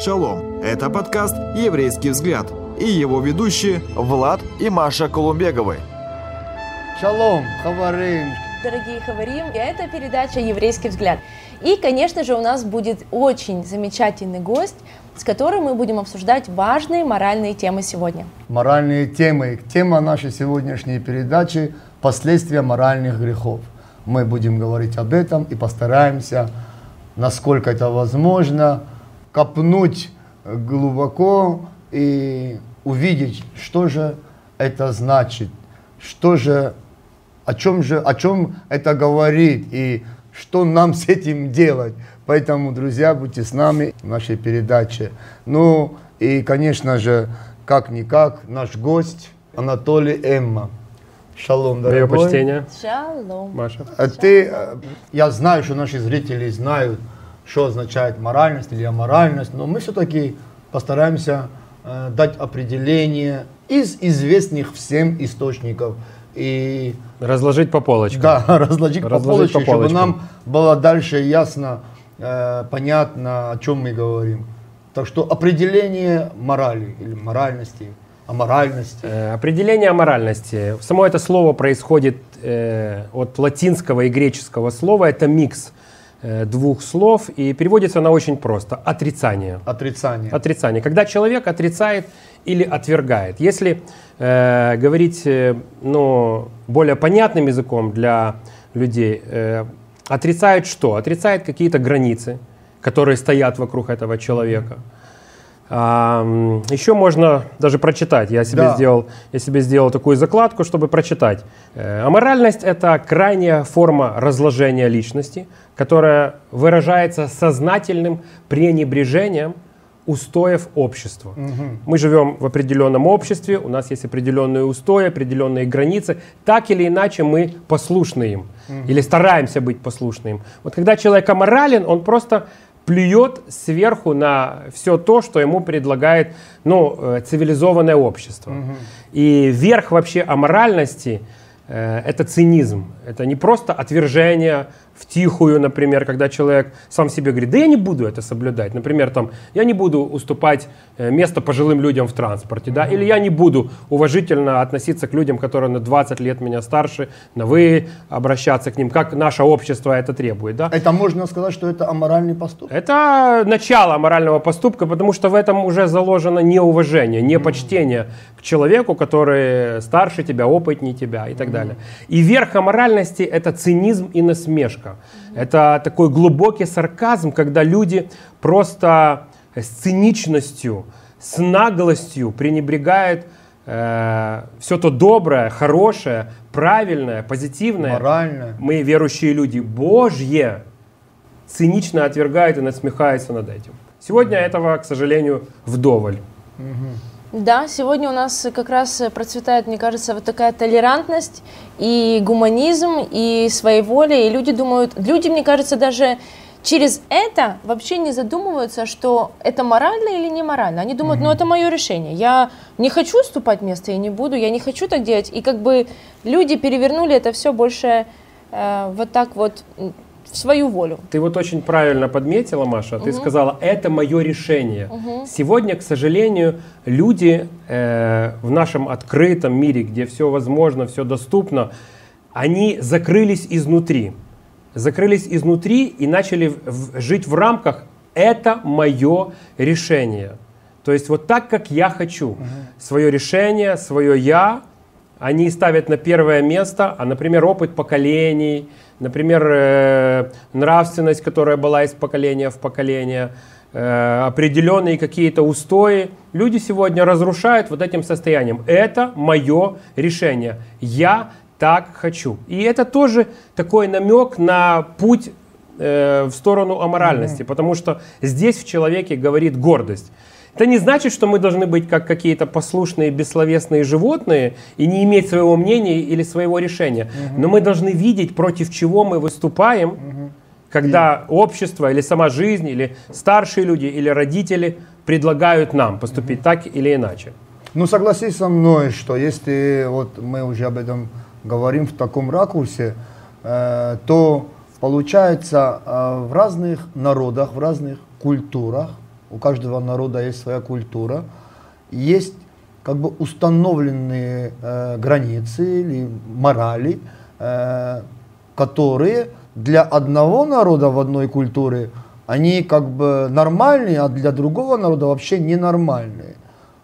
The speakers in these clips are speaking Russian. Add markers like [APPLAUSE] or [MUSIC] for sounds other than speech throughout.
Шалом! Это подкаст «Еврейский взгляд» и его ведущие Влад и Маша Колумбеговы. Шалом, хаварим. Дорогие хаварим, и это передача «Еврейский взгляд». И, конечно же, у нас будет очень замечательный гость, с которым мы будем обсуждать важные моральные темы сегодня. Моральные темы. Тема нашей сегодняшней передачи – последствия моральных грехов. Мы будем говорить об этом и постараемся, насколько это возможно, копнуть глубоко и увидеть, что же это значит, что же, о чем же, о чем это говорит и что нам с этим делать. Поэтому, друзья, будьте с нами в нашей передаче. Ну и, конечно же, как-никак, наш гость Анатолий Эмма. Шалом, Мое дорогой. почтение, Шалом. Маша. А Ты, э, я знаю, что наши зрители знают, что означает моральность или аморальность, но мы все-таки постараемся э, дать определение из известных всем источников и Разложить по полочкам. да, [LAUGHS] разложить, по Разложить полочке, по чтобы полочкам. нам было дальше ясно, э, понятно, о чем мы говорим. Так что определение морали или моральности, аморальности. Э, Определение аморальности. Само это слово происходит э, от латинского и греческого слова. Это микс э, двух слов и переводится она очень просто. Отрицание. Отрицание. Отрицание. Когда человек отрицает или отвергает. Если э, говорить э, ну, более понятным языком для людей, э, отрицает что? Отрицает какие-то границы, которые стоят вокруг этого человека. А, еще можно даже прочитать. Я себе, Да. сделал, я себе сделал такую закладку, чтобы прочитать. Э, Аморальность – это крайняя форма разложения личности, которая выражается сознательным пренебрежением устоев общества. Мы живем в определенном обществе, у нас есть определенные устои, определенные границы. Так или иначе мы послушны им или стараемся быть послушны им. Вот когда человек аморален, он просто плюет сверху на все то, что ему предлагает ну, э, цивилизованное общество. И верх вообще аморальности э, это цинизм. Это не просто отвержение в тихую, например, когда человек сам себе говорит, да я не буду это соблюдать. Например, там, я не буду уступать э, место пожилым людям в транспорте, да, или я не буду уважительно относиться к людям, которые на 20 лет меня старше, на вы обращаться к ним, как наше общество это требует, да. Это можно сказать, что это аморальный поступок. Это начало морального поступка, потому что в этом уже заложено неуважение, непочтение к человеку, который старше тебя, опытнее тебя и так далее. И верх аморальности – это цинизм и насмешка. Это такой глубокий сарказм, когда люди просто с циничностью, с наглостью пренебрегают все то доброе, хорошее, правильное, позитивное. Моральное. Мы, верующие люди, Божье, цинично отвергают и насмехаются над этим. Сегодня этого, к сожалению, вдоволь. Да, сегодня у нас как раз процветает, мне кажется, вот такая толерантность и гуманизм, и своеволие, и люди думают, люди, мне кажется, даже через это вообще не задумываются, что это морально или не морально. Они думают, ну это мое решение, я не хочу уступать место, я не буду, я не хочу так делать. И как бы люди перевернули это все больше э, вот так вот в свою волю. Ты вот очень правильно подметила, Маша. Ты сказала, это мое решение. Сегодня, к сожалению, люди э, в нашем открытом мире, где все возможно, все доступно, они закрылись изнутри. Закрылись изнутри и начали в- в- жить в рамках «это мое решение». То есть вот так, как я хочу. Свое решение, свое «я», они ставят на первое место, а, например, опыт поколений, например, э, нравственность, которая была из поколения в поколение, э, определенные какие-то устои, люди сегодня разрушают вот этим состоянием. Это мое решение. Я так хочу. И это тоже такой намек на путь э, в сторону аморальности, потому что здесь в человеке говорит гордость. Это не значит, что мы должны быть как какие-то послушные, бессловесные животные и не иметь своего мнения или своего решения. Но мы должны видеть, против чего мы выступаем, когда общество или сама жизнь, или старшие люди, или родители предлагают нам поступить так или иначе. Ну, согласись со мной, что если вот мы уже об этом говорим в таком ракурсе, э, то получается э, в разных народах, в разных культурах у каждого народа есть своя культура, есть как бы установленные э, границы или морали, э, которые для одного народа в одной культуре они как бы нормальные, а для другого народа вообще ненормальные.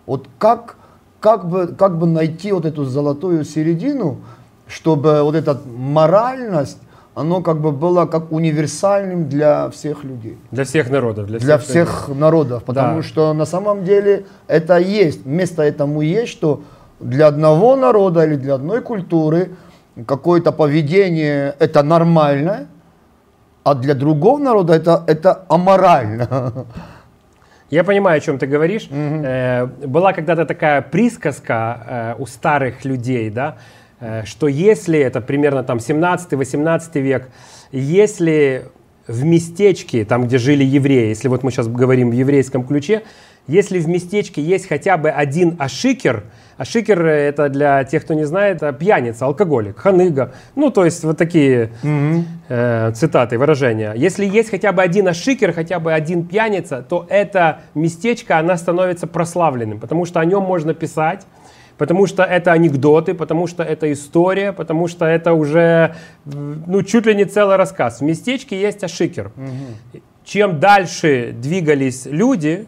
Вот как, как, бы, как бы найти вот эту золотую середину, чтобы вот эта моральность, оно как бы было как универсальным для всех людей. Для всех народов. Для, для всех, всех народов. Потому да. что на самом деле это есть, место этому есть, что для одного народа или для одной культуры какое-то поведение это нормально, а для другого народа это, это аморально. [LAUGHS] Я понимаю, о чем ты говоришь. Угу. Была когда-то такая присказка э, у старых людей, да, что если, это примерно там 17-18 век, если в местечке, там, где жили евреи, если вот мы сейчас говорим в еврейском ключе, если в местечке есть хотя бы один ашикер, а шикер это для тех, кто не знает, пьяница, алкоголик, ханыга. Ну, то есть вот такие mm-hmm. э, цитаты, выражения. Если есть хотя бы один ашикер, хотя бы один пьяница, то это местечко, она становится прославленным, потому что о нем можно писать, потому что это анекдоты, потому что это история, потому что это уже ну, чуть ли не целый рассказ. В местечке есть ашикер. Mm-hmm чем дальше двигались люди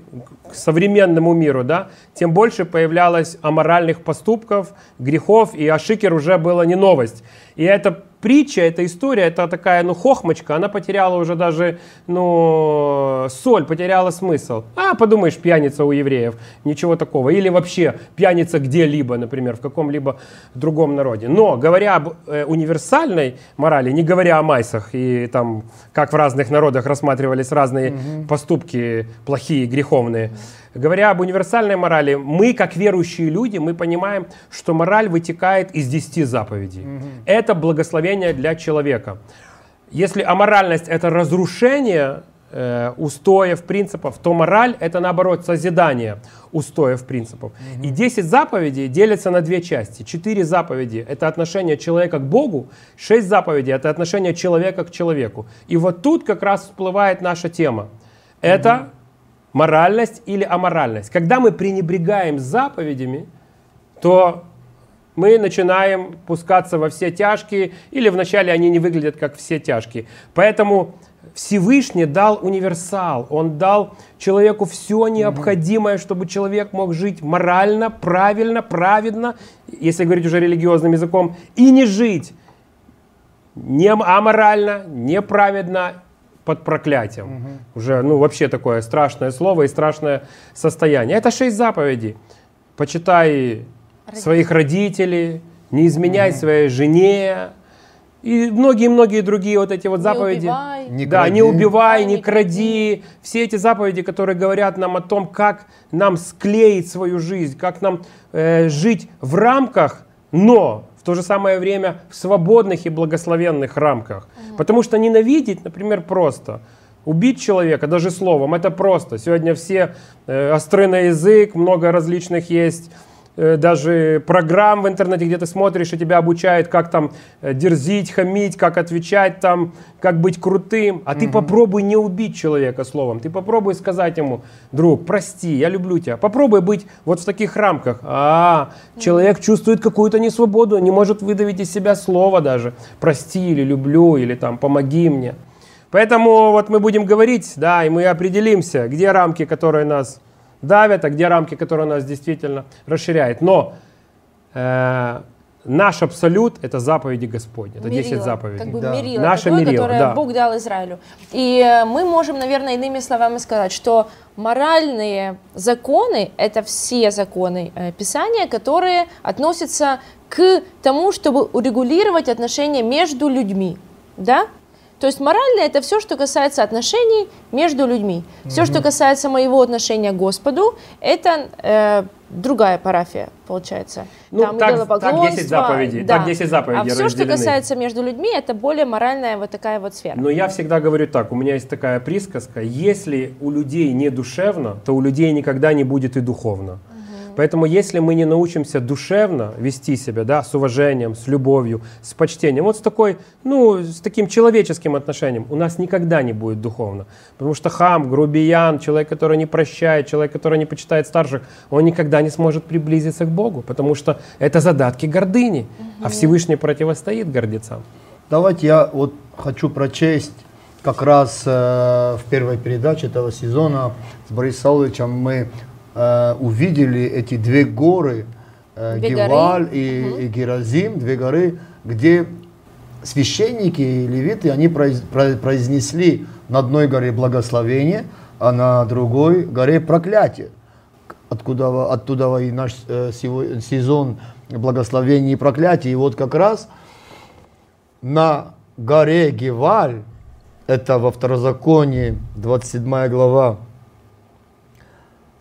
к современному миру, да, тем больше появлялось аморальных поступков, грехов, и Ашикер уже было не новость. И это притча, эта история, это такая, ну, хохмочка, она потеряла уже даже, ну, соль, потеряла смысл. А, подумаешь, пьяница у евреев, ничего такого. Или вообще пьяница где-либо, например, в каком-либо другом народе. Но, говоря об э, универсальной морали, не говоря о майсах и там, как в разных народах рассматривались разные угу. поступки плохие, греховные, Говоря об универсальной морали, мы, как верующие люди, мы понимаем, что мораль вытекает из десяти заповедей. Угу. Это благословение для человека. Если аморальность – это разрушение э, устоев, принципов, то мораль – это, наоборот, созидание устоев, принципов. Угу. И 10 заповедей делятся на две части. Четыре заповеди – это отношение человека к Богу, шесть заповедей – это отношение человека к человеку. И вот тут как раз всплывает наша тема. Это угу моральность или аморальность. Когда мы пренебрегаем заповедями, то мы начинаем пускаться во все тяжкие, или вначале они не выглядят как все тяжкие. Поэтому Всевышний дал универсал, Он дал человеку все необходимое, чтобы человек мог жить морально, правильно, праведно, если говорить уже религиозным языком, и не жить не аморально, неправедно под проклятием. Угу. Уже, ну, вообще такое страшное слово и страшное состояние. Это шесть заповедей. Почитай Родители. своих родителей, не изменяй угу. своей жене, и многие-многие другие вот эти вот не заповеди. Убивай. Не да, кради. не убивай, не, не кради. кради. Все эти заповеди, которые говорят нам о том, как нам склеить свою жизнь, как нам э, жить в рамках, но в то же самое время в свободных и благословенных рамках. Потому что ненавидеть, например, просто. Убить человека даже словом, это просто. Сегодня все э, остры на язык, много различных есть даже программ в интернете, где ты смотришь, и тебя обучают, как там э, дерзить, хамить, как отвечать там, как быть крутым. А угу. ты попробуй не убить человека словом. Ты попробуй сказать ему, друг, прости, я люблю тебя. Попробуй быть вот в таких рамках. А, человек чувствует какую-то несвободу, не может выдавить из себя слово даже. Прости или люблю, или там помоги мне. Поэтому вот мы будем говорить, да, и мы определимся, где рамки, которые нас давят, а где рамки, которые нас действительно расширяют. Но э, наш абсолют – это заповеди Господни, это мерило, 10 заповедей. Как бы да. мерило Наше такое, мерило, которое да. Бог дал Израилю. И э, мы можем, наверное, иными словами сказать, что моральные законы – это все законы э, Писания, которые относятся к тому, чтобы урегулировать отношения между людьми. Да? То есть моральное это все, что касается отношений между людьми. Все, что касается моего отношения к Господу, это э, другая парафия, получается. Ну, Там так, так 10 заповедей. Да. Так 10 заповедей а все, что касается между людьми, это более моральная вот такая вот сфера. Но я всегда говорю так, у меня есть такая присказка, если у людей не душевно, то у людей никогда не будет и духовно. Поэтому если мы не научимся душевно вести себя, да, с уважением, с любовью, с почтением, вот с такой, ну, с таким человеческим отношением, у нас никогда не будет духовно. Потому что хам, грубиян, человек, который не прощает, человек, который не почитает старших, он никогда не сможет приблизиться к Богу, потому что это задатки гордыни, а Всевышний противостоит гордецам. Давайте я вот хочу прочесть как раз э, в первой передаче этого сезона с Борисом Сауловичем мы э, увидели эти две горы, э, Две Геваль горы. и, и Геразим, две горы, где священники и левиты, они произ- про- произнесли на одной горе благословение, а на другой горе проклятие. Откуда, оттуда и наш э, сезон благословений и проклятий. И вот как раз на горе Геваль, это во Второзаконии, 27 глава,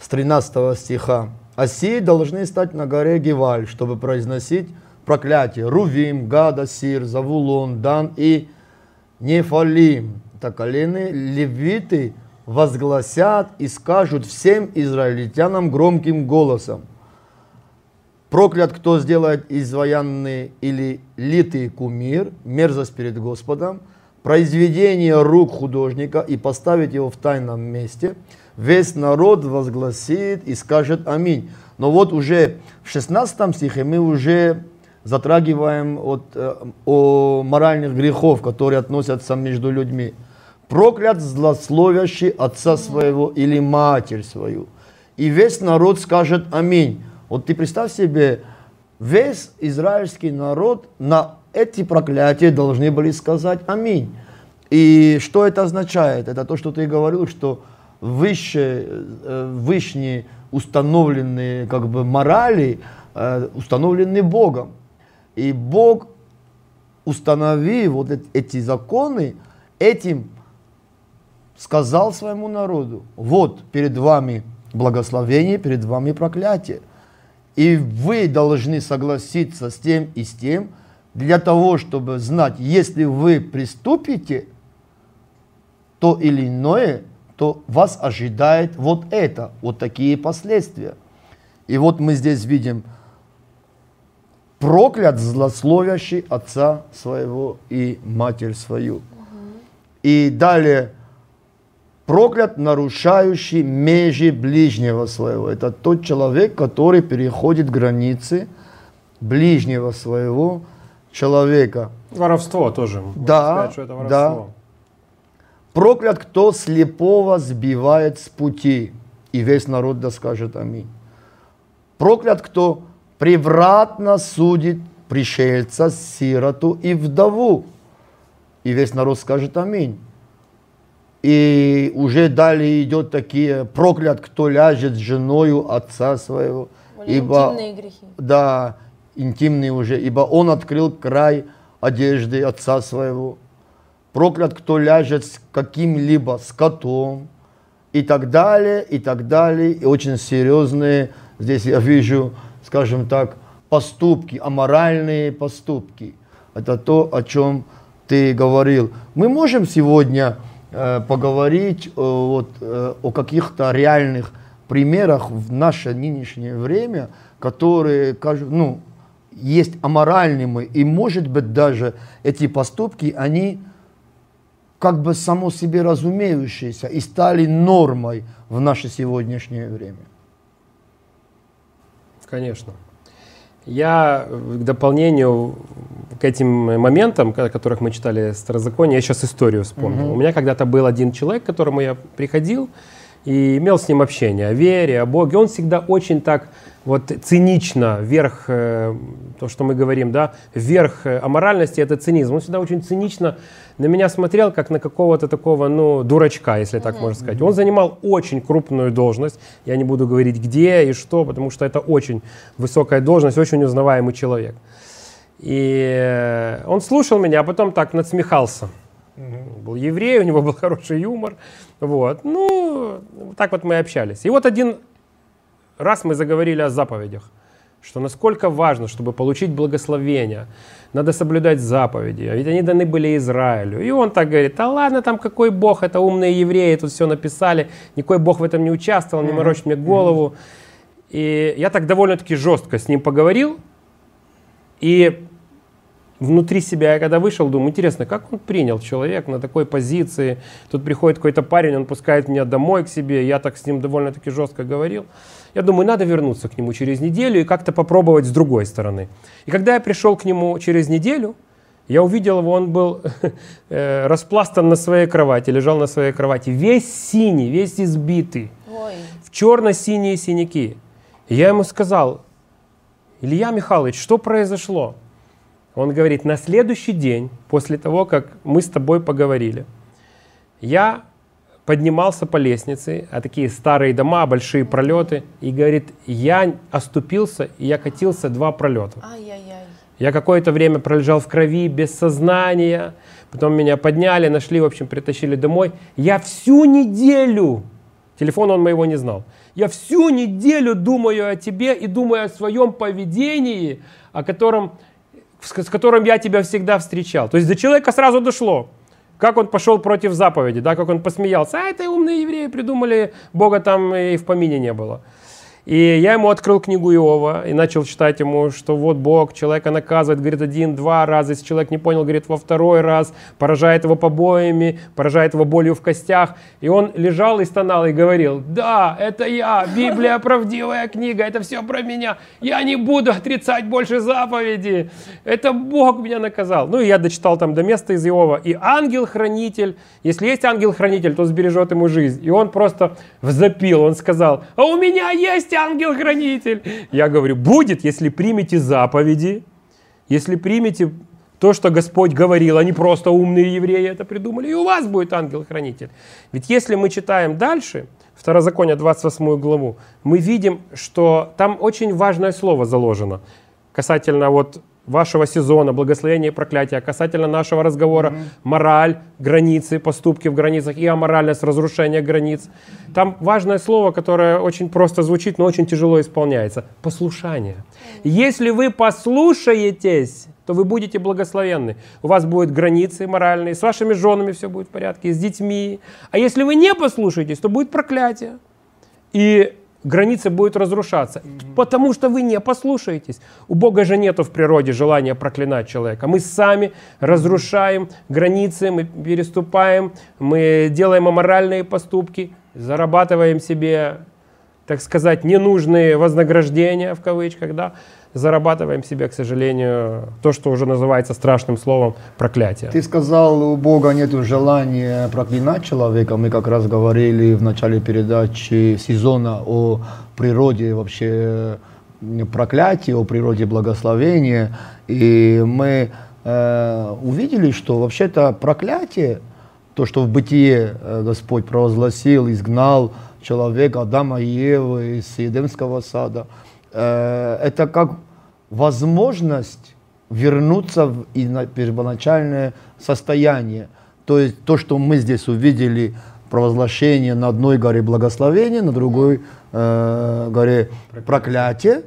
с 13 стиха. Осии должны стать на горе Геваль, чтобы произносить проклятие. Рувим, Гада, Сир, Завулон, Дан и Нефалим. Это колены левиты возгласят и скажут всем израильтянам громким голосом. Проклят, кто сделает изваянный или литый кумир, мерзость перед Господом, произведение рук художника и поставить его в тайном месте. Весь народ возгласит и скажет аминь. Но вот уже в 16 стихе мы уже затрагиваем от, э, о моральных грехов, которые относятся между людьми. Проклят злословящий отца своего или матерь свою. И весь народ скажет аминь. Вот ты представь себе, весь израильский народ на эти проклятия должны были сказать аминь. И что это означает? Это то, что ты говорил, что выше, э, вышние установленные как бы морали э, установлены Богом. И Бог, установив вот эт- эти законы, этим сказал своему народу, вот перед вами благословение, перед вами проклятие. И вы должны согласиться с тем и с тем, для того, чтобы знать, если вы приступите то или иное, то вас ожидает вот это, вот такие последствия. И вот мы здесь видим, проклят злословящий отца своего и матерь свою. И далее, проклят нарушающий межи ближнего своего. Это тот человек, который переходит границы ближнего своего человека. Воровство тоже. Да, сказать, что это да. воровство. Проклят, кто слепого сбивает с пути, и весь народ да скажет аминь. Проклят, кто превратно судит пришельца, сироту и вдову, и весь народ скажет аминь. И уже далее идет такие, проклят, кто ляжет с женою отца своего. Интимные грехи. Да, интимные уже, ибо он открыл край одежды отца своего. Проклят, кто ляжет с каким-либо скотом, и так далее, и так далее. И очень серьезные, здесь я вижу, скажем так, поступки, аморальные поступки. Это то, о чем ты говорил. Мы можем сегодня э, поговорить э, вот, э, о каких-то реальных примерах в наше нынешнее время, которые, ну, есть аморальными, и, может быть, даже эти поступки, они как бы само себе разумеющиеся и стали нормой в наше сегодняшнее время. Конечно. Я к дополнению к этим моментам, о которых мы читали Старозаконие, я сейчас историю вспомнил. У меня когда-то был один человек, к которому я приходил и имел с ним общение о вере, о Боге. Он всегда очень так вот цинично вверх, э, то, что мы говорим, да, вверх э, аморальности, это цинизм. Он всегда очень цинично на меня смотрел, как на какого-то такого, ну, дурачка, если так можно сказать. Он занимал очень крупную должность, я не буду говорить где и что, потому что это очень высокая должность, очень узнаваемый человек. И э, он слушал меня, а потом так надсмехался. Он был еврей, у него был [LAUGHS] хороший юмор. Вот. Ну, так вот мы общались. И вот один раз мы заговорили о заповедях, что насколько важно, чтобы получить благословение, надо соблюдать заповеди, а ведь они даны были Израилю. И он так говорит, а ладно, там какой Бог, это умные евреи, тут все написали, никакой Бог в этом не участвовал, не морочь мне голову. И я так довольно-таки жестко с ним поговорил. И внутри себя, я когда вышел, думаю, интересно, как он принял человек на такой позиции. Тут приходит какой-то парень, он пускает меня домой к себе, я так с ним довольно-таки жестко говорил. Я думаю, надо вернуться к нему через неделю и как-то попробовать с другой стороны. И когда я пришел к нему через неделю, я увидел его, он был [LAUGHS] э, распластан на своей кровати, лежал на своей кровати, весь синий, весь избитый, Ой. в черно-синие синяки. И я ему сказал, Илья Михайлович, что произошло? Он говорит, на следующий день, после того, как мы с тобой поговорили, я поднимался по лестнице, а такие старые дома, большие пролеты, и говорит, я оступился, и я катился два пролета. Ай-яй-яй. Я какое-то время пролежал в крови, без сознания, потом меня подняли, нашли, в общем, притащили домой. Я всю неделю, телефон он моего не знал, я всю неделю думаю о тебе и думаю о своем поведении, о котором с которым я тебя всегда встречал. То есть до человека сразу дошло. Как он пошел против заповеди, да, как он посмеялся. А это умные евреи придумали, Бога там и в помине не было. И я ему открыл книгу Иова и начал читать ему, что вот Бог человека наказывает, говорит, один-два раза, если человек не понял, говорит, во второй раз, поражает его побоями, поражает его болью в костях. И он лежал и стонал и говорил, да, это я, Библия [LAUGHS] правдивая книга, это все про меня, я не буду отрицать больше заповеди, это Бог меня наказал. Ну и я дочитал там до места из Иова. И ангел-хранитель, если есть ангел-хранитель, то сбережет ему жизнь. И он просто взопил, он сказал, а у меня есть ангел-хранитель. Я говорю, будет, если примете заповеди, если примете то, что Господь говорил, а не просто умные евреи это придумали, и у вас будет ангел-хранитель. Ведь если мы читаем дальше, Второзаконие 28 главу, мы видим, что там очень важное слово заложено касательно вот вашего сезона, благословения и проклятия, касательно нашего разговора, mm-hmm. мораль, границы, поступки в границах и аморальность, разрушение границ. Там важное слово, которое очень просто звучит, но очень тяжело исполняется. Послушание. Если вы послушаетесь, то вы будете благословенны. У вас будут границы моральные, с вашими женами все будет в порядке, с детьми. А если вы не послушаетесь, то будет проклятие. И границы будут разрушаться, mm-hmm. потому что вы не послушаетесь. У Бога же нету в природе желания проклинать человека. Мы сами разрушаем границы, мы переступаем, мы делаем аморальные поступки, зарабатываем себе, так сказать, ненужные вознаграждения в кавычках, да, зарабатываем себе, к сожалению, то, что уже называется страшным словом проклятие. Ты сказал, у Бога нет желания проклинать человека. Мы как раз говорили в начале передачи сезона о природе вообще проклятия, о природе благословения. И мы э, увидели, что вообще-то проклятие, то, что в бытие э, Господь провозгласил, изгнал человека, Адама и Евы из Едемского сада – Э, это как возможность вернуться в первоначальное состояние. То есть то, что мы здесь увидели, провозглашение на одной горе благословения, на другой э, горе проклятие,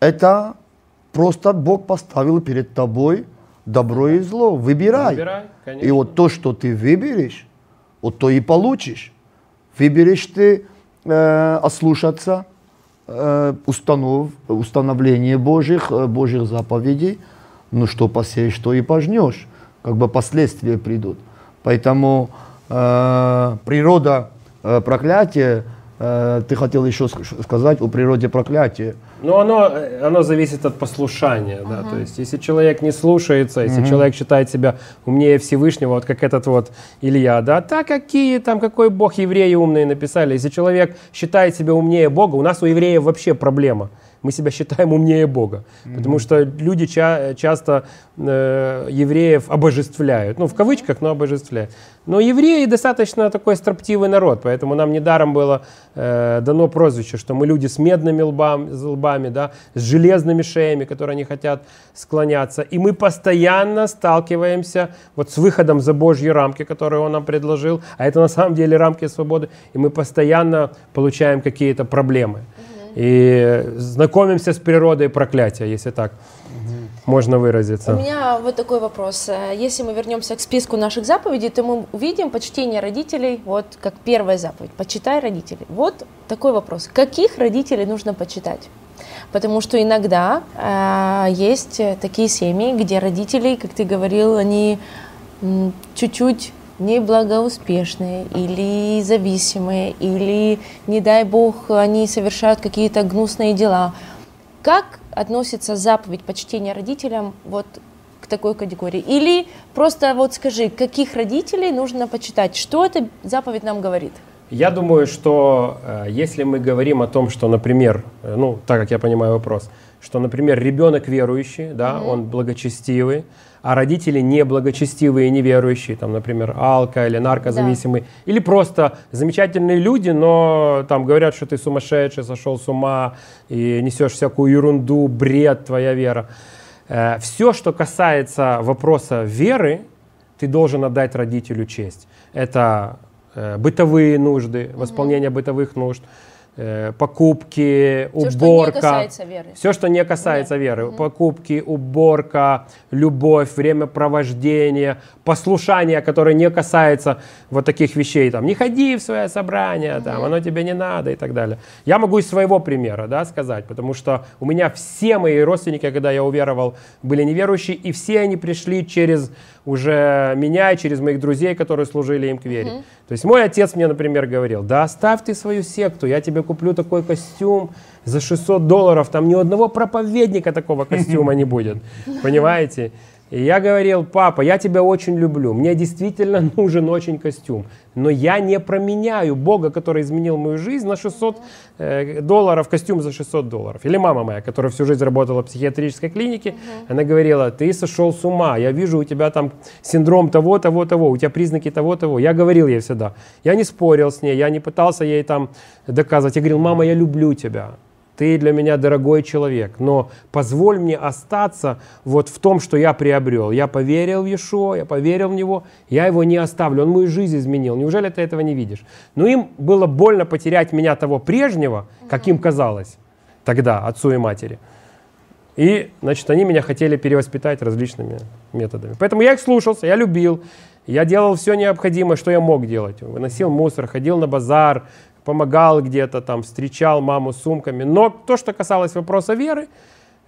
это просто Бог поставил перед тобой добро и зло. Выбирай. Выбирай и вот то, что ты выберешь, вот то и получишь. Выберешь ты э, ослушаться – Э, установ, установление Божьих, э, Божьих заповедей, ну что посеешь, что и пожнешь, как бы последствия придут. Поэтому э, природа э, проклятия, э, ты хотел еще сказать о природе проклятия. Ну, оно, оно зависит от послушания, uh-huh. да, то есть если человек не слушается, если uh-huh. человек считает себя умнее Всевышнего, вот как этот вот Илья, да, так какие там, какой Бог евреи умные написали, если человек считает себя умнее Бога, у нас у евреев вообще проблема – мы себя считаем умнее Бога. Mm-hmm. Потому что люди ча- часто э, евреев обожествляют. Ну, в кавычках, но обожествляют. Но евреи достаточно такой строптивый народ, поэтому нам недаром было э, дано прозвище, что мы люди с медными лбами, лбами, да, с железными шеями, которые не хотят склоняться. И мы постоянно сталкиваемся вот с выходом за Божьи рамки, которые Он нам предложил, а это на самом деле рамки свободы, и мы постоянно получаем какие-то проблемы. И знакомимся с природой проклятия, если так. Можно У выразиться. меня вот такой вопрос. Э, Если мы вернемся к списку наших заповедей, то мы увидим почтение родителей, вот как первая заповедь, почитай родителей. Вот такой вопрос. Каких родителей нужно почитать? Потому что иногда э, есть такие семьи, где родители, как ты говорил, они чуть-чуть неблагоуспешные или зависимые, или, не дай бог, они совершают какие-то гнусные дела. Как относится заповедь почтения родителям вот к такой категории? Или просто вот скажи, каких родителей нужно почитать? Что эта заповедь нам говорит? Я думаю, что э, если мы говорим о том, что, например, э, ну, так как я понимаю вопрос, что, например, ребенок верующий, да, он благочестивый, а родители неблагочестивые неверующие, там, например, алко или наркозависимые, или просто замечательные люди, но там говорят, что ты сумасшедший, сошел с ума и несешь всякую ерунду, бред, твоя вера. Все, что касается вопроса веры, ты должен отдать родителю честь. Это э, бытовые нужды, восполнение бытовых нужд, э, покупки, Всё, что не уборка. касается веры. Все, что не касается веры. Покупки, уборка, любовь, времяпровождение, послушание, которое не касается вот таких вещей. Там, не ходи в свое собрание, там, оно тебе не надо и так далее. Я могу из своего примера да, сказать, потому что у меня все мои родственники, когда я уверовал, были неверующие, и все они пришли через уже меня и через моих друзей, которые служили им к вере. То есть мой отец мне, например, говорил, да оставь ты свою секту, я тебе куплю такой костюм за 600 долларов, там ни одного проповедника такого костюма не будет, [LAUGHS] понимаете? И я говорил, папа, я тебя очень люблю, мне действительно [LAUGHS] нужен очень костюм, но я не променяю Бога, который изменил мою жизнь, на 600 э, долларов, костюм за 600 долларов. Или мама моя, которая всю жизнь работала в психиатрической клинике, она говорила, ты сошел с ума, я вижу у тебя там синдром того, того, того, у тебя признаки того, того. Я говорил ей всегда, я не спорил с ней, я не пытался ей там доказывать, я говорил, мама, я люблю тебя, ты для меня дорогой человек, но позволь мне остаться вот в том, что я приобрел. Я поверил в Иешуа, я поверил в Него, я его не оставлю, он мою жизнь изменил. Неужели ты этого не видишь? Но им было больно потерять меня того прежнего, каким казалось тогда отцу и матери. И, значит, они меня хотели перевоспитать различными методами. Поэтому я их слушался, я любил, я делал все необходимое, что я мог делать. Выносил мусор, ходил на базар, помогал где-то там, встречал маму с сумками. Но то, что касалось вопроса веры,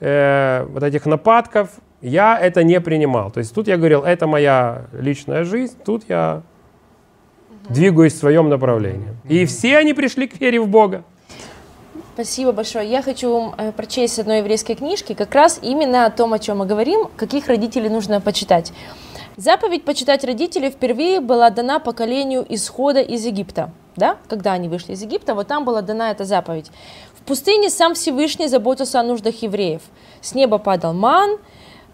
э, вот этих нападков, я это не принимал. То есть тут я говорил, это моя личная жизнь, тут я двигаюсь в своем направлении. И все они пришли к вере в Бога. Спасибо большое. Я хочу э, прочесть с одной еврейской книжки как раз именно о том, о чем мы говорим, каких родителей нужно почитать. Заповедь почитать родителей впервые была дана поколению исхода из Египта. Да? Когда они вышли из Египта, вот там была дана эта заповедь. В пустыне сам Всевышний заботился о нуждах евреев. С неба падал ман,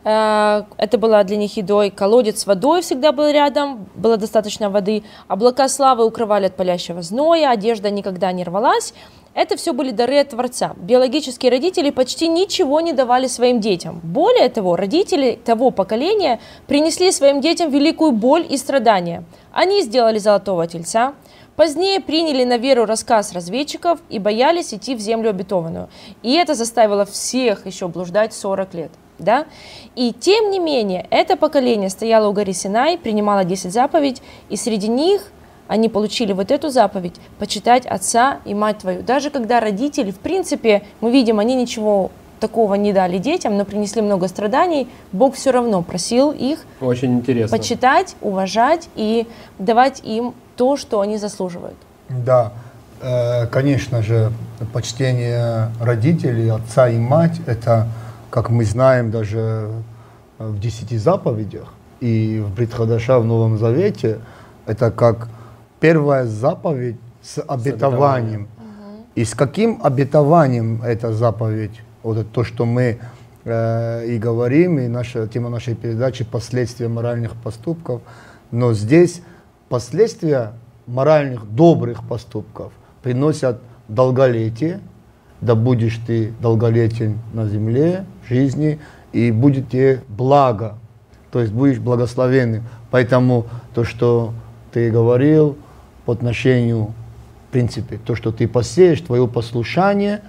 э, это была для них едой, колодец с водой всегда был рядом, было достаточно воды, облака славы укрывали от палящего зноя, одежда никогда не рвалась. Это все были дары от Творца. Биологические родители почти ничего не давали своим детям. Более того, родители того поколения принесли своим детям великую боль и страдания. Они сделали золотого тельца, Позднее приняли на веру рассказ разведчиков и боялись идти в землю обетованную. И это заставило всех еще блуждать 40 лет. Да? И тем не менее, это поколение стояло у горы Синай, принимало 10 заповедей, и среди них они получили вот эту заповедь – почитать отца и мать твою. Даже когда родители, в принципе, мы видим, они ничего такого не дали детям, но принесли много страданий, Бог все равно просил их Очень интересно. почитать, уважать и давать им то, что они заслуживают. Да, э, конечно же, почтение родителей, отца и мать, это, как мы знаем, даже в десяти заповедях и в Бритхадаша в Новом Завете, это как первая заповедь с обетованием. И с каким обетованием эта заповедь? Вот это то, что мы э, и говорим, и наша тема нашей передачи «Последствия моральных поступков». Но здесь последствия моральных, добрых поступков приносят долголетие, да будешь ты долголетен на земле, в жизни, и будет тебе благо, то есть будешь благословенным. Поэтому то, что ты говорил по отношению, в принципе, то, что ты посеешь, твое послушание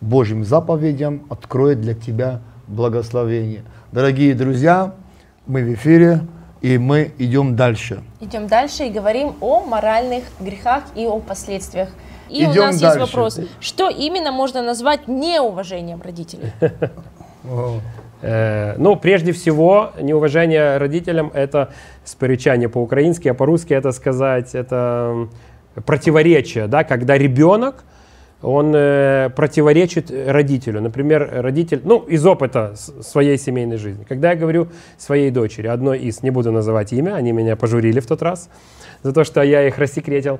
Божьим заповедям откроет для тебя благословения. Дорогие друзья, мы в эфире, и мы идем дальше. Идем дальше и говорим о моральных грехах и о последствиях. И Идем у нас дальше. есть вопрос, что именно можно назвать неуважением родителей? [LAUGHS] Э, ну, прежде всего, неуважение родителям – это сперечание по-украински, а по-русски это сказать, это противоречие, да, когда ребенок, он э, противоречит родителю. Например, родитель, ну, из опыта своей семейной жизни. Когда я говорю своей дочери, одной из, не буду называть имя, они меня пожурили в тот раз за то, что я их рассекретил,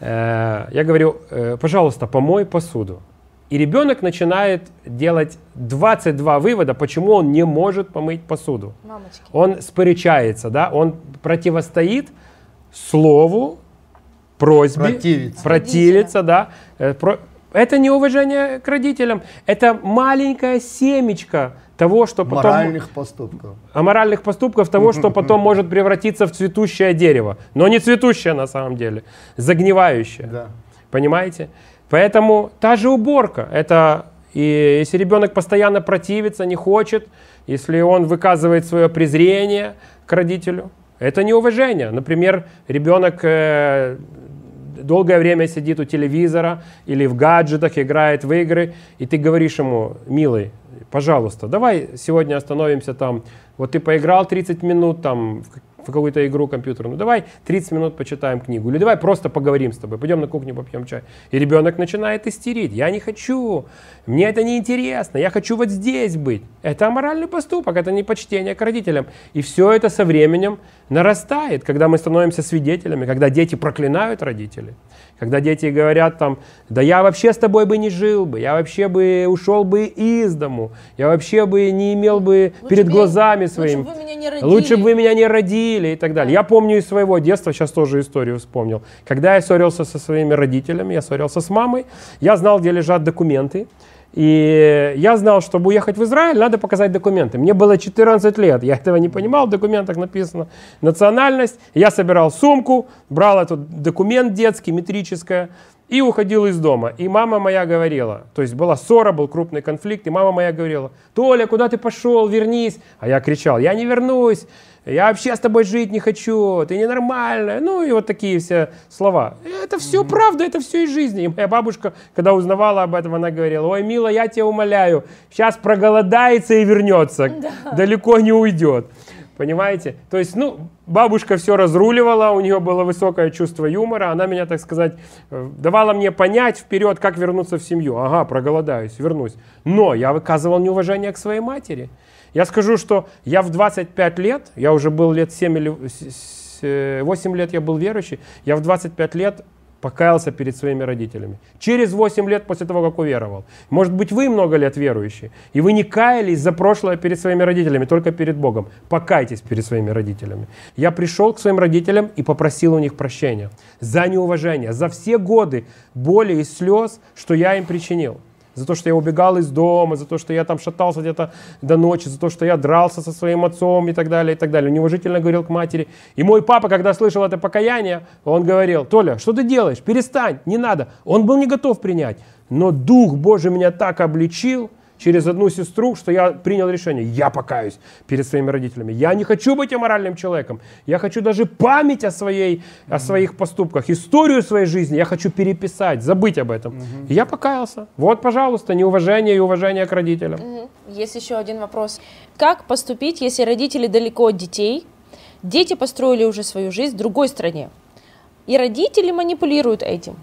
э, я говорю, э, пожалуйста, помой посуду. И ребенок начинает делать 22 вывода, почему он не может помыть посуду. Мамочки. Он сперечается, да, он противостоит слову, просьбе, Противится. противится, да. Э, про- Это не уважение к родителям, это маленькая семечко того, что потом... Моральных поступков. аморальных поступков того, что [LAUGHS] потом может превратиться в цветущее дерево. Но не цветущее на самом деле, загнивающее. Да. Понимаете? Поэтому та же уборка. Это и если ребенок постоянно противится, не хочет, если он выказывает свое презрение к родителю, это неуважение. Например, ребенок э, долгое время сидит у телевизора или в гаджетах, играет в игры, и ты говоришь ему, милый, пожалуйста, давай сегодня остановимся там, вот ты поиграл 30 минут там в какую-то игру компьютерную, давай 30 минут почитаем книгу, или давай просто поговорим с тобой, пойдем на кухню попьем чай. И ребенок начинает истерить, я не хочу, мне это не интересно, я хочу вот здесь быть. Это аморальный поступок, это не почтение к родителям. И все это со временем нарастает, когда мы становимся свидетелями, когда дети проклинают родителей. Когда дети говорят там, да я вообще с тобой бы не жил бы, я вообще бы ушел бы из дому, я вообще бы не имел бы Лучше перед бы- глазами лучше своими. бы вы меня не родили. Лучше бы вы меня не родили и так далее. Я помню из своего детства, сейчас тоже историю вспомнил. Когда я ссорился со своими родителями, я ссорился с мамой, я знал, где лежат документы. И я знал, чтобы уехать в Израиль, надо показать документы. Мне было 14 лет, я этого не понимал, в документах написано национальность. Я собирал сумку, брал этот документ детский, метрическое, и уходил из дома. И мама моя говорила, то есть была ссора, был крупный конфликт, и мама моя говорила, Толя, куда ты пошел, вернись. А я кричал, я не вернусь, я вообще с тобой жить не хочу, ты ненормальная. Ну и вот такие все слова. Это все правда, это все из жизни. И моя бабушка, когда узнавала об этом, она говорила, ой, мила, я тебя умоляю, сейчас проголодается и вернется, далеко не уйдет. Понимаете? То есть, ну, бабушка все разруливала, у нее было высокое чувство юмора, она меня, так сказать, э, давала мне понять вперед, как вернуться в семью. Ага, проголодаюсь, вернусь. Но я выказывал неуважение к своей матери. Я скажу, что я в 25 лет, я уже был лет 7 или с- с- 8 лет я был верующий, я в 25 лет покаялся перед своими родителями. Через 8 лет после того, как уверовал. Может быть, вы много лет верующие, и вы не каялись за прошлое перед своими родителями, только перед Богом. Покайтесь перед своими родителями. Я пришел к своим родителям и попросил у них прощения за неуважение, за все годы боли и слез, что я им причинил. За то, что я убегал из дома, за то, что я там шатался где-то до ночи, за то, что я дрался со своим отцом и так далее, и так далее. Неуважительно говорил к матери. И мой папа, когда слышал это покаяние, он говорил, Толя, что ты делаешь? Перестань, не надо. Он был не готов принять. Но Дух Божий меня так обличил, через одну сестру, что я принял решение, я покаюсь перед своими родителями. Я не хочу быть аморальным человеком. Я хочу даже память о, своей, о своих поступках, историю своей жизни я хочу переписать, забыть об этом. И я покаялся. Вот, пожалуйста, неуважение и уважение к родителям. Мгм. Есть еще один вопрос. Как поступить, если родители далеко от детей, дети построили уже свою жизнь в другой стране, и родители манипулируют этим?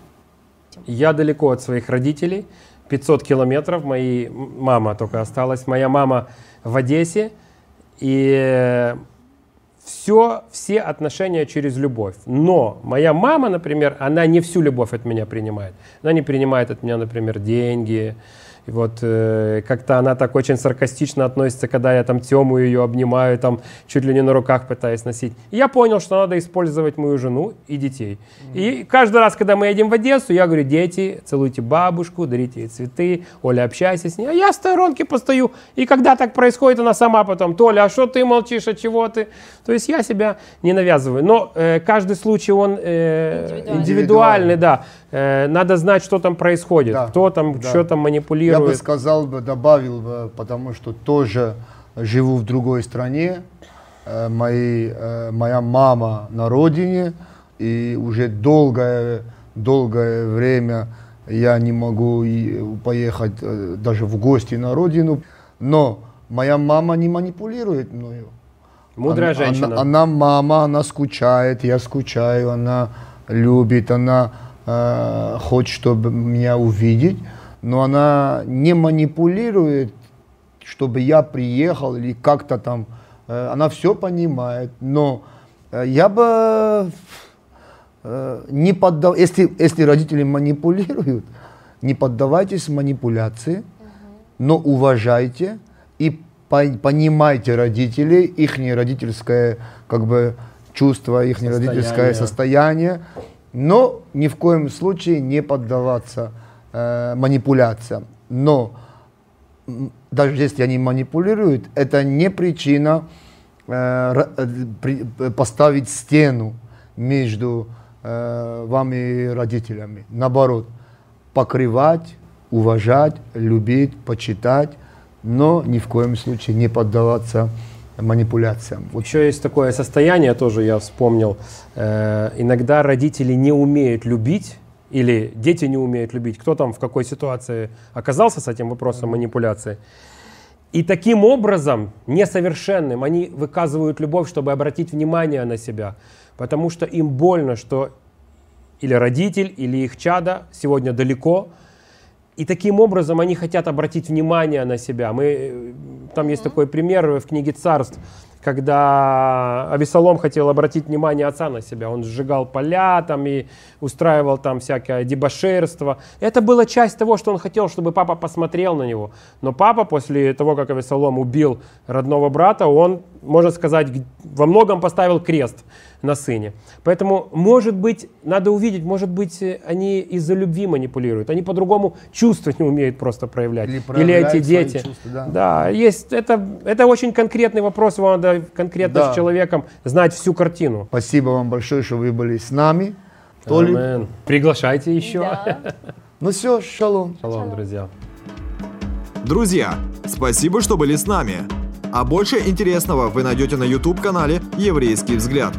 Я далеко от своих родителей, 500 километров. Мои, м- мама только осталась. Моя мама в Одессе. И все, все отношения через любовь. Но моя мама, например, она не всю любовь от меня принимает. Она не принимает от меня, например, деньги. И вот э, как-то она так очень саркастично относится, когда я там Тему ее обнимаю, там чуть ли не на руках пытаюсь носить. И я понял, что надо использовать мою жену и детей. И каждый раз, когда мы едем в Одессу, я говорю, дети, целуйте бабушку, дарите ей цветы, Оля, общайся с ней. А я в сторонке постою. И когда так происходит, она сама потом, Толя, а что ты молчишь, а чего ты? То есть я себя не навязываю. Но э, каждый случай, он э, Индивидуальный. индивидуальный, да. Э, надо знать, что там происходит, Да, кто там, да. что там Я бы манипулирует. сказал бы, добавил бы, потому что тоже живу в другой стране. Э, Мои, э, моя мама на родине, и уже долгое, долгое время я не могу поехать э, даже в гости на родину. Но моя мама не манипулирует мною. Мудрая Она- женщина. Она, она мама, она скучает, я скучаю, она любит, она э, хочет, чтобы меня увидеть, но она не манипулирует, чтобы я приехал или как-то там. Э, она все понимает, но э, я бы э, не поддав... Если, если родители манипулируют, не поддавайтесь манипуляции, но уважайте и по- понимайте родителей, их родительское как бы чувство, их родительское состояние, но ни в коем случае не поддаваться э, манипуляциям. Но даже если они манипулируют, это не причина э, э, э, поставить стену между э, вами и родителями. Наоборот, покрывать, уважать, любить, почитать, но ни в коем случае не поддаваться манипуляциям. Вот Еще есть такое состояние, тоже я вспомнил. Э, иногда родители не умеют любить, или дети не умеют любить. Кто там в какой ситуации оказался с этим вопросом манипуляции? И таким образом, несовершенным, они выказывают любовь, чтобы обратить внимание на себя. Потому что им больно, что или родитель, или их чада сегодня далеко. И таким образом они хотят обратить внимание на себя. Мы, э, там есть такой пример в книге «Царств», когда Авесолом хотел обратить внимание отца на себя. Он сжигал поля там и устраивал там всякое дебоширство. Это была часть того, что он хотел, чтобы папа посмотрел на него. Но папа после того, как Авесолом убил родного брата, он, можно сказать, во многом поставил крест на сыне. Поэтому, может быть, надо увидеть, может быть, они из-за любви манипулируют. Они по-другому чувства не умеют просто проявлять. Или Или, эти дети. чувства, да. Да, есть. Это, это очень конкретный вопрос. Вам надо конкретно Да. с человеком знать всю картину. Спасибо вам большое, что вы были с нами. Амен. Приглашайте еще. Да. Ну все, шалом. Шалом, друзья. Друзья, спасибо, что были с нами. А больше интересного вы найдете на YouTube-канале «Еврейский взгляд».